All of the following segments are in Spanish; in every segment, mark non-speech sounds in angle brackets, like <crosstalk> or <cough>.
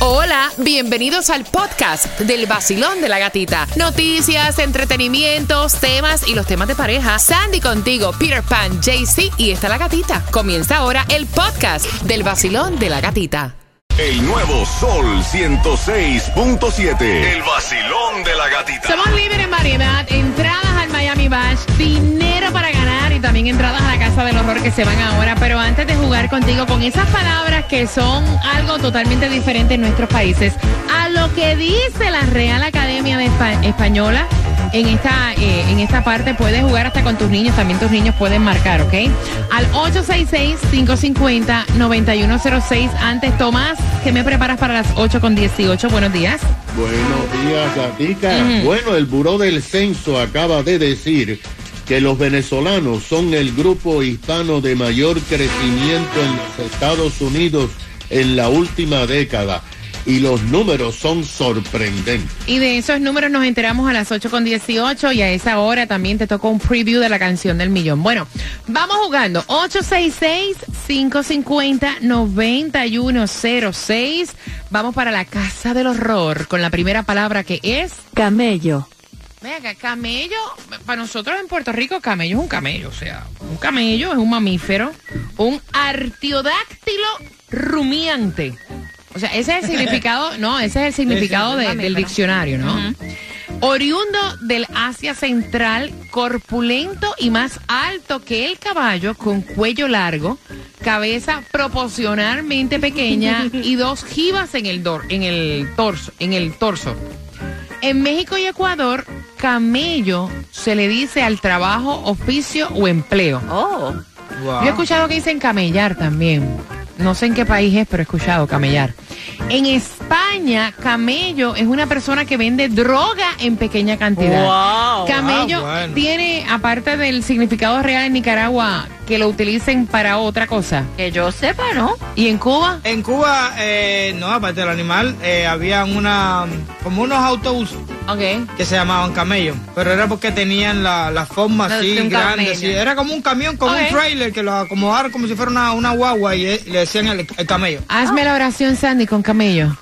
Hola, bienvenidos al podcast del vacilón de la gatita. Noticias, entretenimientos, temas y los temas de pareja. Sandy contigo, Peter Pan, JC y está la gatita. Comienza ahora el podcast del vacilón de la gatita. El nuevo Sol 106.7. El vacilón de la gatita. Somos líderes en variedad, entradas al Dinero para ganar y también entradas a la Casa del Horror que se van ahora. Pero antes de jugar contigo con esas palabras que son algo totalmente diferente en nuestros países, a lo que dice la Real Academia de Espa- Española, en esta, eh, en esta parte puedes jugar hasta con tus niños, también tus niños pueden marcar, ¿ok? Al 866-550-9106. Antes, Tomás, ¿qué me preparas para las 8 con 18? Buenos días. Buenos días, Gatica. Bueno, el Buró del Censo acaba de decir que los venezolanos son el grupo hispano de mayor crecimiento en los Estados Unidos en la última década. Y los números son sorprendentes. Y de esos números nos enteramos a las 8 con 18 y a esa hora también te tocó un preview de la canción del millón. Bueno, vamos jugando. 866-550-9106. Vamos para la casa del horror con la primera palabra que es... Camello. Venga, camello, para nosotros en Puerto Rico, camello es un camello, o sea, un camello es un mamífero, un artiodáctilo rumiante. O sea, ese es el <laughs> significado, no, ese es el significado de- del diccionario, ¿no? Oriundo del Asia Central, corpulento y más alto que el caballo, con cuello largo, cabeza proporcionalmente pequeña <laughs> y dos jivas en el, dor- en el torso, en el torso. En México y Ecuador, camello se le dice al trabajo, oficio o empleo. Oh. Yo he escuchado que dicen camellar también. No sé en qué país es, pero he escuchado camellar. En España, camello es una persona que vende droga en pequeña cantidad. Wow. Camello Ah, bueno. tiene, aparte del significado real en Nicaragua, que lo utilicen para otra cosa. Que yo sepa, ¿no? ¿Y en Cuba? En Cuba, eh, no, aparte del animal, eh, había una, como unos autobuses Ok. que se llamaban camellos, pero era porque tenían la, la forma No, así grande, así. era como un camión con un trailer que lo acomodaron como si fuera una, una guagua y, eh, le decían el, el camello. Hazme la oración, Sandy, con camello.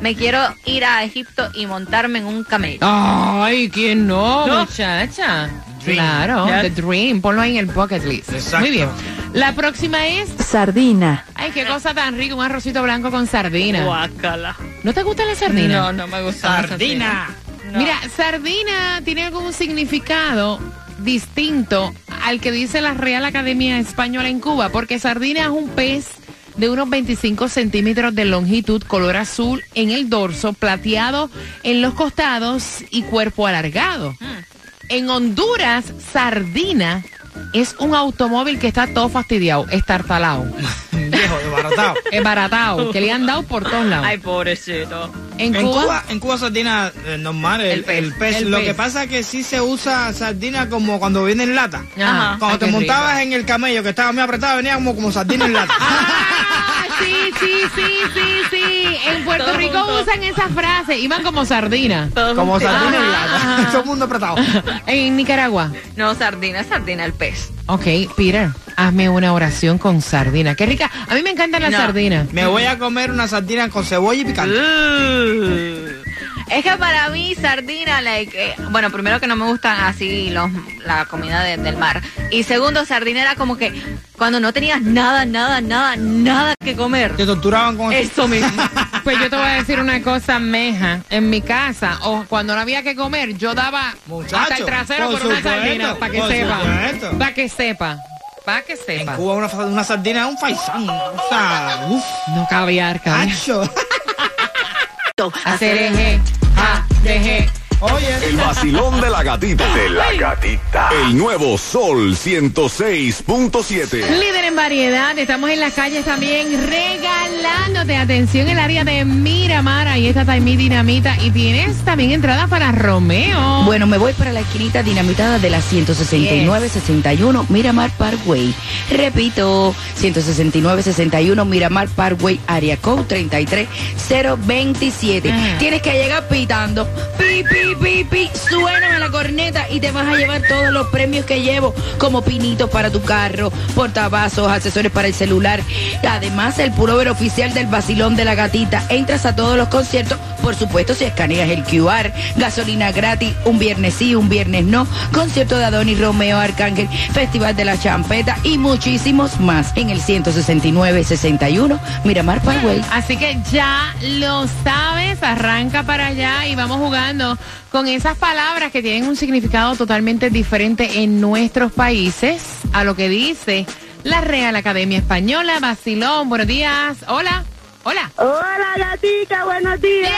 Me quiero ir a Egipto y montarme en un camello. Ay, ¿quién no, No. muchacha? Dream. Claro. The Dream. Ponlo ahí en el bucket list. Exacto. Muy bien. La próxima es... Sardina. Ay, qué cosa tan rica, un arrocito blanco con sardina. Guácala. ¿No te gusta la sardina? No, no me gusta. la Sardina. No. Mira, sardina tiene algún significado distinto al que dice la Real Academia Española en Cuba, porque sardina es un pez de unos 25 centímetros de longitud, color azul en el dorso, plateado en los costados y cuerpo alargado. En Honduras, sardina es un automóvil que está todo fastidiado, estartalado, <laughs> Viejo, <laughs> desbaratado. que le han dado por todos lados. Ay, pobrecito. En, En Cuba, en Cuba sardina eh, normal, el, El pez. el pez. El Lo pez. que pasa es que sí se usa sardina como cuando viene en lata. Ajá. Cuando Ay, te montabas rico. en el camello que estaba muy apretado, venía como, como sardina en lata. <laughs> Sí, sí, sí, sí, sí. En Puerto Todo Rico junto. usan esa frase. Iban como sardina. Todo como junto. sardina en Ajá, lata. <laughs> ajá. Todo el mundo apretado. <laughs> En Nicaragua. No, sardina, sardina, el pez. Ok, Peter, hazme una oración con sardina. Qué rica. A mí me encantan las No. sardinas. Me voy a comer una sardina con cebolla y picante. Es que para mí sardina, like, eh, bueno, primero que no me gustan así los, la comida de- del mar. Y segundo, sardina era como que cuando no tenías nada, nada, nada, nada que comer. Te torturaban con Eso mismo. <laughs> Pues yo te voy a decir una cosa, meja. En mi casa, o cuando no había que comer, yo daba Muchacho, hasta el trasero por por una sardina. Para que sepa. Para que sepa. Para que En sepa. Cuba una, una sardina es un faisán. O sea, uff, No caviar, caviar. <laughs> Hacer eje, ja, deje. Oye, El vacilón de la gatita. <laughs> De la gatita. El nuevo Sol 106.7. Líder en variedad, estamos en las calles también regalándote atención en el área de Miramar. Ahí está Taimí Dinamita y tienes también entradas para Romeo. Bueno, me voy para la esquinita dinamitada de la 169-61 Miramar Parkway. Repito, 169-61 Miramar Parkway, área code 33027. Ajá. Tienes que llegar pitando. Pi, pi, pi, pi. Suéname la corneta y te vas a llevar todos los premios que llevo, como pinitos para tu carro, portavasos, accesorios para el celular. Además, el pullover oficial del vacilón de la gatita. Entras a todos los conciertos, por supuesto, si escaneas el QR, gasolina gratis, un viernes sí, un viernes no, concierto de Adonis Romeo Arcángel, Festival de la Champeta y muchísimos más en el 169-61 Miramar Parkway. Así que ya lo sabes, arranca para allá y vamos jugando con esas palabras que tienen un significado totalmente diferente en nuestros países a lo que dice la Real Academia Española. Basilón, buenos días. Hola, hola. Hola, gatita, buenos días. ¡Bien!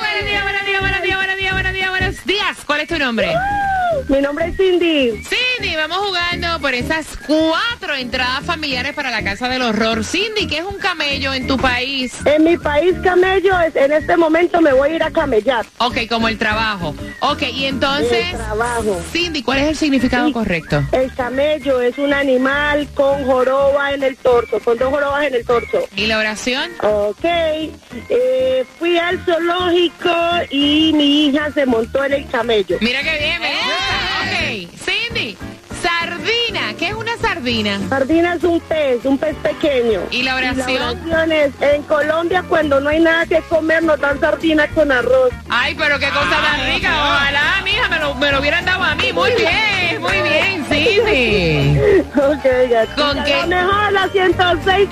Buenos días, buenos días, buenos días, buenos días, buenos días, buenos días. ¿Cuál es tu nombre? Mi nombre es Cindy. Cindy, vamos jugando por esas cuatro entradas familiares para la Casa del Horror. Cindy, ¿qué es un camello en tu país? En mi país, camello, es, en este momento me voy a ir a camellar. Ok, como el trabajo. Ok, y entonces, El trabajo. Cindy, ¿cuál es el significado Sí. correcto? El camello es un animal con joroba en el torso, con dos jorobas en el torso. ¿Y la oración? Ok, eh, fui al zoológico y mi hija se montó en el camello. Mira qué bien, me sardina? Sardina es un pez, un pez pequeño. ¿Y la Y oración? la oración es, en Colombia cuando no hay nada que comer nos dan sardina con arroz. Ay, pero qué cosa tan rica. Ojalá, mija, me lo, me lo hubieran dado a mí. Muy bien, muy bien, Cindy. <laughs> Ok, gatita. ¿Con qué? La mejor, la 106.7.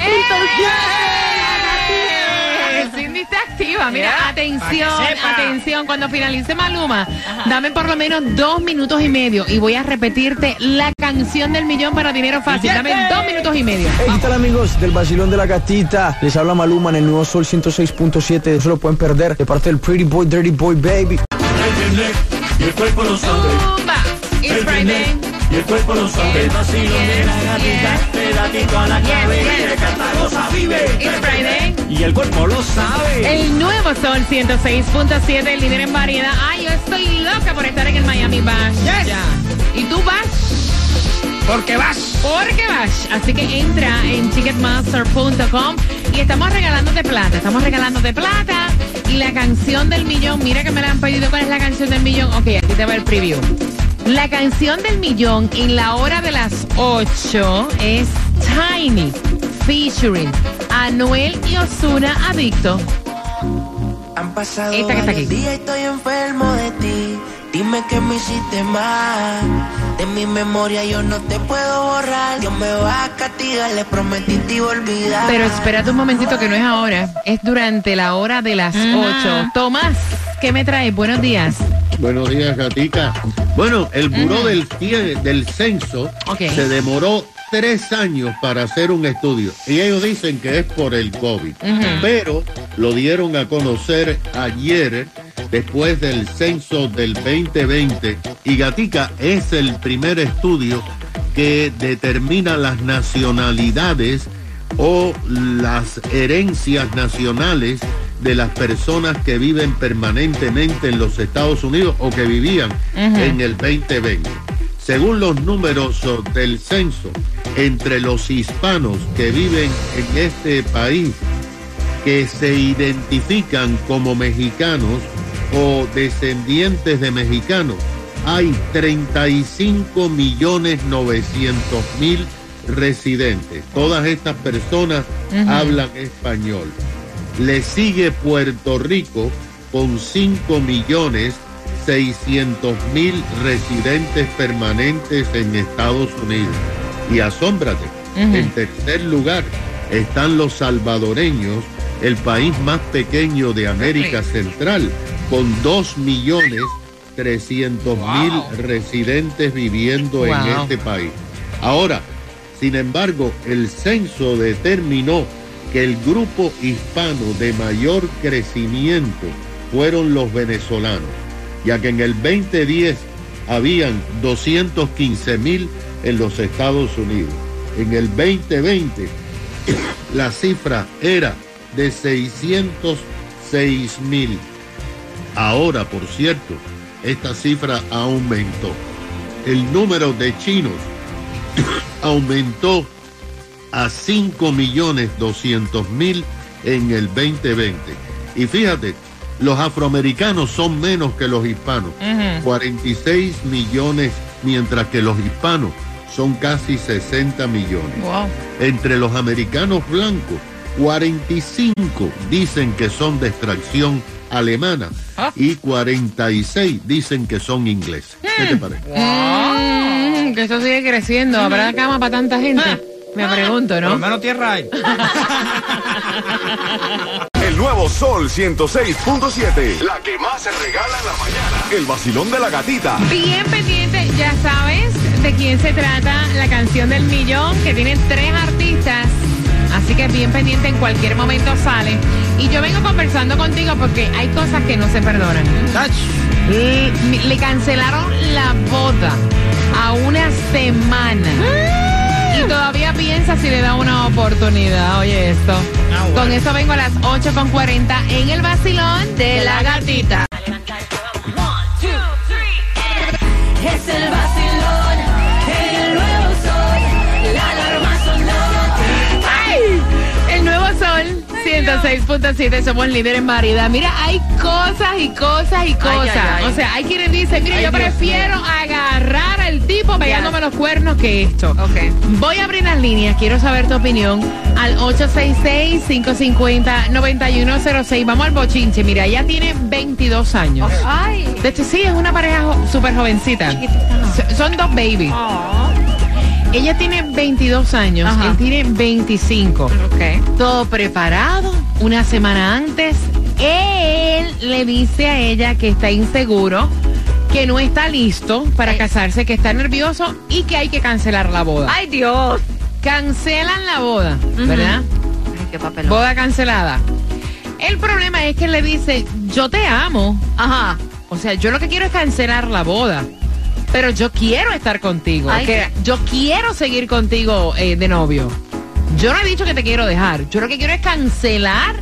¡Eh! Cindy está activa. Mira, atención, atención. Cuando finalice Maluma, dame por lo menos dos minutos y medio y voy a repetirte la canción del millón para dinero fácil. Dame dos minutos y medio. ¿Qué tal amigos del Basilón de la Gatita? Les habla Maluma en el nuevo Sol 106.7. No se lo pueden perder de parte del Pretty Boy, Dirty Boy Baby. Zumba. It's Friday. Y el cuerpo lo sabe, el vacío de la gatita, pedatito a la cabeza, canta, goza, vive. It's Friday. Y el cuerpo lo sabe. El nuevo Sol 106.7, el líder en variedad. Ay, yo estoy loca por estar en el Miami Bash. Yes. Ya. ¿Y tú vas? Porque vas. Porque vas. Así que entra en ticketmaster.com y estamos regalándote plata. Estamos regalándote plata y la canción del millón. Mira que me la han pedido. ¿Cuál es la canción del millón? Ok, aquí te va el preview. La canción del millón en la hora de las 8 es Tiny featuring Anuel y Osuna Adicto. Han pasado Esta que está aquí. días y estoy enfermo de ti. Dime que me hiciste mal. De mi memoria yo no te puedo borrar. Dios me va a castigar, le prometí te iba a olvidar. Pero espérate un momentito que no es ahora, es durante la hora de las 8. Tomás, ¿qué me traes? Buenos días. Buenos días, Gatica. Bueno, el Buró del, del Censo Ok. se demoró tres años para hacer un estudio. Y ellos dicen que es por el COVID. Pero lo dieron a conocer ayer, después del censo del 2020. Y Gatica es el primer estudio que determina las nacionalidades o las herencias nacionales de las personas que viven permanentemente en los Estados Unidos o que vivían en el 2020. Según los números del censo, entre los hispanos que viven en este país, que se identifican como mexicanos o descendientes de mexicanos, hay 35 millones 900 mil residentes. Todas estas personas hablan español. Le sigue Puerto Rico con 5 millones 600 mil residentes permanentes en Estados Unidos. Y asómbrate, en tercer lugar están los salvadoreños, el país más pequeño de América Central, con 2 millones 300 mil residentes viviendo en este país. Ahora, sin embargo, el censo determinó que el grupo hispano de mayor crecimiento fueron los venezolanos, ya que en el 2010 habían 215 mil en los Estados Unidos. En el 2020 la cifra era de 606 mil. Ahora, por cierto, esta cifra aumentó. El número de chinos <coughs> aumentó a 5 millones 200 mil en el 2020. Y fíjate, los afroamericanos son menos que los hispanos, 46 millones, mientras que los hispanos son casi 60 millones. Wow. Entre los americanos blancos 45 dicen que son de extracción alemana Ah. y 46 dicen que son ingleses. ¿Qué te parece? Mm, que esto sigue creciendo. ¿Habrá cama para tanta gente? Me pregunto, ¿no? menos tierra hay. <laughs> El nuevo Sol 106.7. La que más se regala en la mañana. El vacilón de la gatita. Bien pendiente, ya sabes de quién se trata la canción del millón, que tiene tres artistas. Así que bien pendiente, en cualquier momento sale. Y yo vengo conversando contigo porque hay cosas que no se perdonan. Le, le cancelaron la boda a una semana. Y todavía piensa si le da una oportunidad. Oye esto. Ah, bueno. Con eso vengo a las 8.40 en el vacilón de la gatita. 106.7, somos líderes en variedad. Mira, hay cosas y cosas y cosas. ay, ay. O sea, hay quienes dicen, mire, yo Dios prefiero agarrar al tipo pegándome los cuernos que esto. Ok. Voy a abrir las líneas, quiero saber tu opinión al 866-550-9106. Vamos al bochinche. Mira, ella tiene 22 años. Ay. De hecho, sí, es una pareja jo- súper jovencita. So- Son dos babies. Ella tiene 22 años, Ajá. él tiene 25. Ok. Todo preparado, una semana antes. Él le dice a ella que está inseguro, que no está listo para Ay. casarse, que está nervioso y que hay que cancelar la boda. Ay, Dios. Cancelan la boda, ¿verdad? Ay, qué papelón. Boda cancelada. El problema es que él le dice, yo te amo. Ajá. O sea, yo lo que quiero es cancelar la boda. Pero yo quiero estar contigo. Ay, que yo quiero seguir contigo eh, de novio. Yo no he dicho que te quiero dejar. Yo lo que quiero es cancelar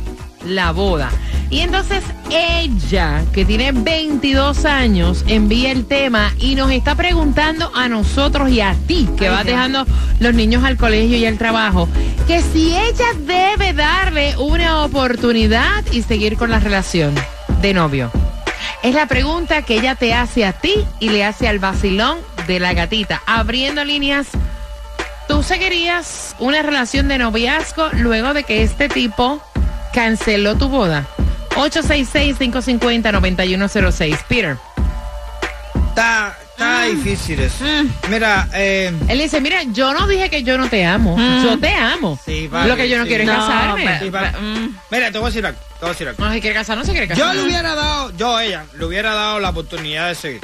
la boda. Y entonces ella, que tiene 22 años, envía el tema y nos está preguntando a nosotros y a ti, que Ay, vas Dios. dejando los niños al colegio y al trabajo, que si ella debe darle una oportunidad y seguir con la relación de novio. Es la pregunta que ella te hace a ti y le hace al vacilón de la gatita. Abriendo líneas, ¿tú seguirías una relación de noviazgo luego de que este tipo canceló tu boda? 866-550-9106. Peter. Está, está difícil eso. Mira, eh, Él dice, mira, yo no dije que yo no te amo. Yo te amo. Sí, vale, Lo que yo no sí. quiero es No, casarme. sí, vale. mira, te voy a decir algo. Te voy a decir algo. No se quiere casar, no se quiere casar. Yo le hubiera dado, yo a ella, le hubiera dado la oportunidad de seguir.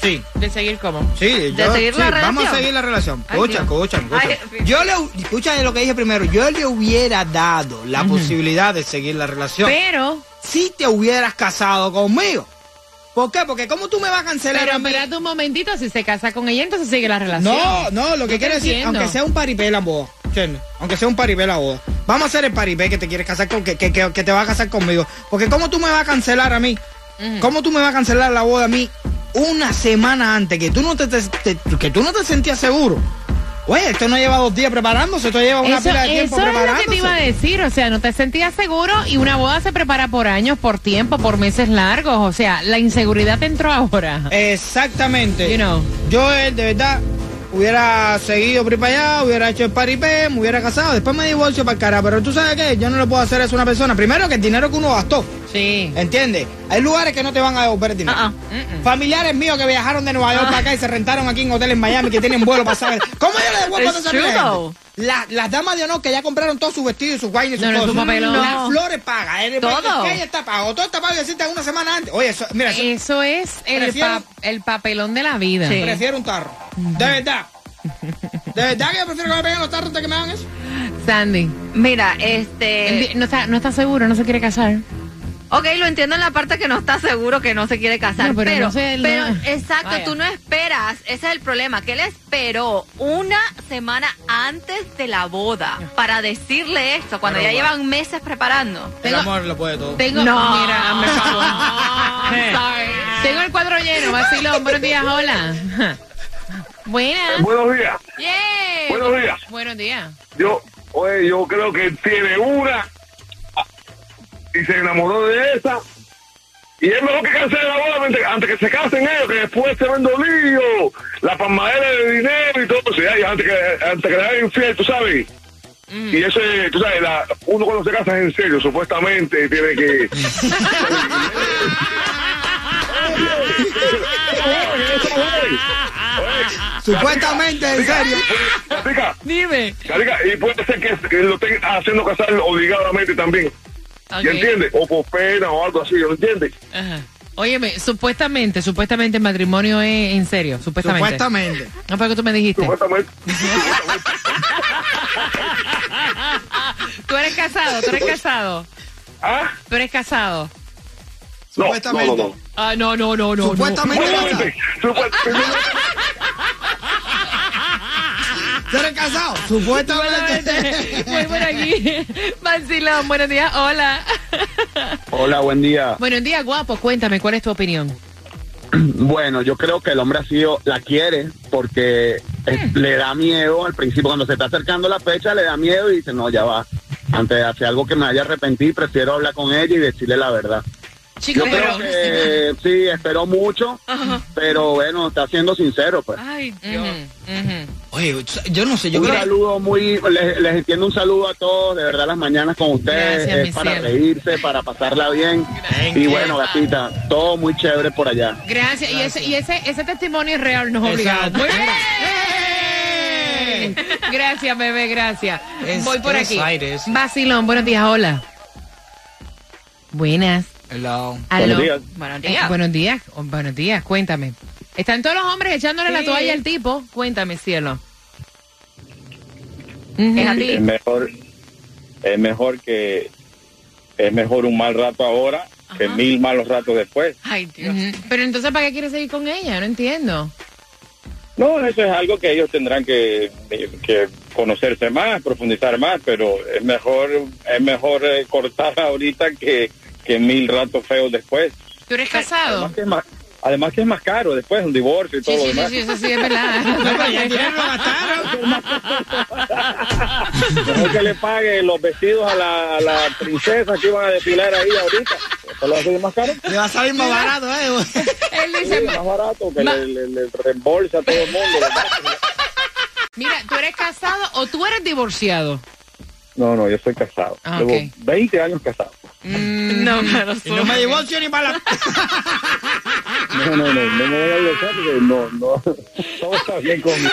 Sí. ¿De seguir cómo? Sí, yo, seguir sí, la vamos a relación? seguir la relación. Escucha, escucha, Yo le, escucha lo que dije primero, yo le hubiera dado la posibilidad de seguir la relación. Pero, si te hubieras casado conmigo. ¿Por qué? Porque ¿cómo tú me vas a cancelar pero a mí? espérate un momentito, si se casa con ella, entonces sigue la relación. No, no, lo que quiero decir, aunque sea un paripé la boda. Aunque sea un paripé la boda. Vamos a hacer el paripé que te quieres casar con, que, que, que, que te vas a casar conmigo. Porque ¿cómo tú me vas a cancelar a mí? ¿Cómo tú me vas a cancelar la boda a mí una semana antes que tú no te, te- te- que tú no te sentías seguro? Oye, esto no lleva dos días preparándose, esto lleva una Eso, pila de tiempo eso es lo que te iba a decir, o sea, no te sentías seguro y una boda se prepara por años, por tiempo, por meses largos, o sea, la inseguridad te entró ahora. Exactamente. You know. Yo, eh, de verdad, hubiera seguido por para allá, hubiera hecho el paripé, me hubiera casado, después me divorcio para el cara. Pero tú sabes qué, yo no le puedo hacer eso a una persona. Primero que el dinero que uno gastó. Sí. ¿Entiendes? Hay lugares que no te van a devolver el dinero. Ah, Familiares míos que viajaron de Nueva York para acá y se rentaron aquí en hotel en Miami que tienen vuelo para saber. ¿Cómo yo le devuelvo a esa. La- las damas de honor que ya compraron todos sus vestidos y sus vainas y sus No, no, cosas. su papelón. Las No. flores. El, Todo. El que está pago. Todo está pago y decirte una semana antes. Oye, eso, mira, eso- Eso es el, pa- el papelón de la vida. Sí. prefiero un tarro. De verdad. De verdad que yo prefiero que me peguen los tarros antes que me hagan eso. Sandy, Mira, este. no está, no está seguro, no se quiere casar. Ok, lo entiendo en la parte que no está seguro que no se quiere casar. No, pero pero, no sé, pero, exacto, Vaya. tú no esperas. Ese es el problema. Que él esperó una semana antes de la boda para decirle esto, cuando Pero ya bueno. llevan meses preparando. El Tengo- amor lo puede todo. Tengo, No. mira, favor. Sorry. <laughs> <laughs> Tengo el cuadro lleno, vacilón, buenos días, hola. Buenas. Buenos días. Yeah. Buenos días. Buenos días. Yo, oye, yo creo que él tiene una y se enamoró de esa. Y es mejor que cancele la boda antes, que se casen ellos, que después se ven lío, la palmadera de dinero y todo eso. Y antes que, antes que le hagan infiel, tú sabes. Y eso es, tú sabes, la- uno cuando se casa es en serio, supuestamente tiene que... <laughs> <laughs> Supuestamente, en serio. Dime. Y puede ser que, que lo estén haciendo casar obligadamente también. Ok. ¿Ya entiendes? O por pena o algo así, ¿lo entiendes? Ajá. Óyeme, supuestamente, supuestamente el matrimonio es en serio, supuestamente. Supuestamente. No fue lo que tú me dijiste. Supuestamente. <laughs> Tú eres casado, tú eres casado. ¿Ah? Tú eres casado. No, no, Supuestamente. no, no. Ah, no, no, no, no. Supuestamente. Supuestamente, <laughs> supuestamente. ¿Tú casado? Supuestamente. Voy por aquí. Vacilón, buenos días, hola. Hola, buen día. Buenos días, guapo. Cuéntame, ¿cuál es tu opinión? Bueno, yo creo que el hombre ha sido, la quiere porque eh, le da miedo al principio, cuando se está acercando la fecha, le da miedo y dice, no, ya va. Antes de hacer algo que me vaya a arrepentir, prefiero hablar con ella y decirle la verdad. Chico, Yo creo que sí, esperó mucho, pero bueno, está siendo sincero, pues. Ay, Dios. Oye, yo no sé, yo un creo saludo muy, les, les entiendo un saludo a todos, de verdad las mañanas con ustedes, Gracias, es para cielo. reírse, para pasarla bien. Y bueno, gatita, todo muy chévere por allá. Gracias. Y, ese, y ese, ese testimonio es real, no es obligado. Exacto. Muy bien. Gracias, bebé, gracias. Es- Voy por aquí. Vacilón, buenos días, hola. Buenas. Hello. Aló. Buenos días. Buenos Eh, días. buenos días. Oh, buenos días, cuéntame. Están todos los hombres echándole la toalla al tipo. Cuéntame, cielo. Es a ti. Es mejor, es mejor que es mejor un mal rato ahora que mil malos ratos después. Ay, Dios. Pero entonces, ¿para qué quieres seguir con ella? No entiendo. No, eso es algo que ellos tendrán que, que conocerse más, profundizar más, pero es mejor es mejor eh, cortar ahorita que, que mil ratos feos después. ¿Tú eres casado? Además que es más, además que es más caro después un divorcio y Sí, todo sí, lo sí, demás. sí, eso sí es verdad. <laughs> No, ya lo. <laughs> Mejor que le pague los vestidos a la, a la princesa que iban a desfilar ahí ahorita. Eso lo hace más caro. Le va a salir más barato, ¿eh? <laughs> Él Sí, dice, más barato que le, le- le reembolsa a todo el mundo. mira, ¿tú eres casado o tú eres divorciado? No, no, yo soy casado. Ah, Llevo ok. 20 años casado. <laughs> no, pero Y no me divorcio ni para la... <laughs> No, no, no, no me voy a divorciar porque no, no, todo está bien conmigo.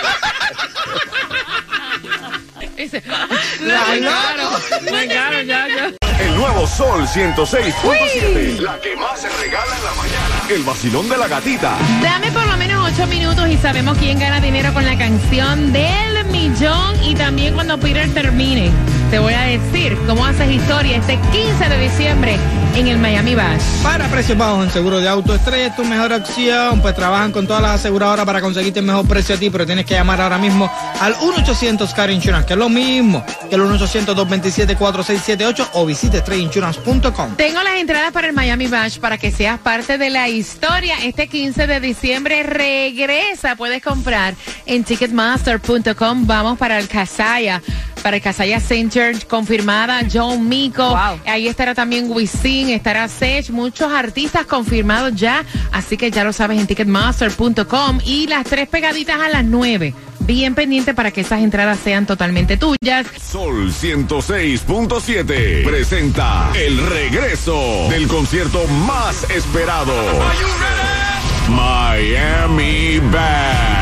Dice, <laughs> no, muy caro, muy caro, ya, ya. El nuevo Sol 106.7. La que más se regala en la mañana. El vacilón de la gatita. Dame por lo menos ocho minutos y sabemos quién gana dinero con la canción del millón y también cuando Peter termine. Te voy a decir cómo haces historia este 15 de diciembre en el Miami Bash. Para precios bajos en seguro de auto estrella es tu mejor opción. Pues trabajan con todas las aseguradoras para conseguirte el mejor precio a ti, pero tienes que llamar ahora mismo al 1-800 Car Insurance, que es lo mismo que el 1-800-227-4678 o visite estrellinsurance.com. Tengo las entradas para el Miami Bash para que seas parte de la historia. Este 15 de diciembre regresa. Puedes comprar en ticketmaster.com. Vamos para el Casaya, para el Casaya Center, confirmada John Mico. Wow. Ahí estará también Wisin, estará Sech, muchos artistas confirmados ya. Así que ya lo sabes en ticketmaster.com. Y las tres pegaditas a las nueve. Bien pendiente para que esas entradas sean totalmente tuyas. Sol 106.7 presenta el regreso del concierto más esperado. Miami Bash.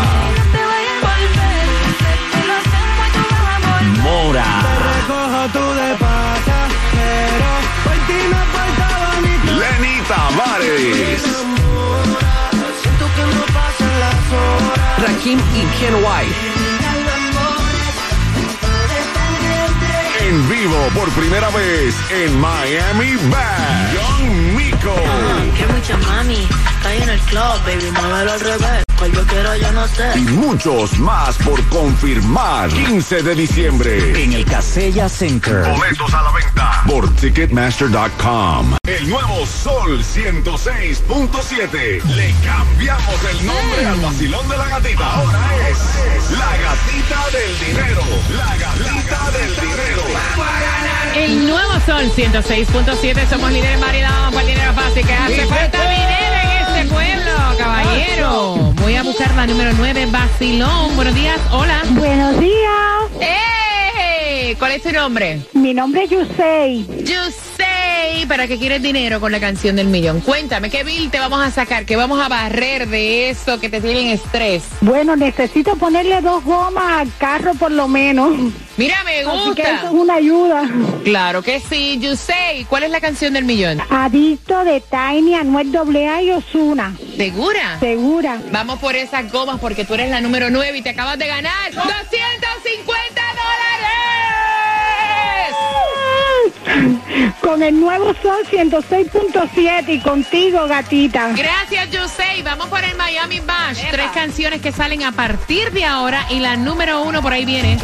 Tavares. Rakim y Ken White. En vivo por primera vez en Miami Bash. Young Miko. Que mucha mami, está ahí en el club, baby, muévelo al revés. Cual yo quiero, yo no sé. Y muchos más por confirmar. 15 de diciembre. En el Casella Center. Boletos a la venta por Ticketmaster.com. El nuevo Sol 106.7. Le cambiamos el nombre al vacilón de la gatita. Ahora es la gatita del dinero. La gatita del dinero. El nuevo Sol 106.7. Somos líderes variedad. Por el dinero fácil. Que hace falta dinero en este pueblo, caballero. Voy a buscar la número 9, Vacilón. Buenos días. Hola. Buenos días. ¡Eh! ¿Cuál es tu nombre? Mi nombre es Yusei. Yusei, ¿para qué quieres dinero con la canción del millón? Cuéntame, ¿qué bill te vamos a sacar? ¿Qué vamos a barrer de eso que te tienen estrés? Bueno, necesito ponerle dos gomas al carro por lo menos. Mira, me Así que gusta. eso es una ayuda. Claro que sí, Yusei. ¿Cuál es la canción del millón? Adicto de Tiny, Anuel AA y Osuna. ¿Segura? Segura. Vamos por esas gomas porque tú eres la número 9 y te acabas de ganar 250 dólares. Con el nuevo Sol 106.7 y contigo, gatita. Gracias, Yusei. Vamos por el Miami Bash. Tres canciones que salen a partir de ahora y la número uno por ahí viene.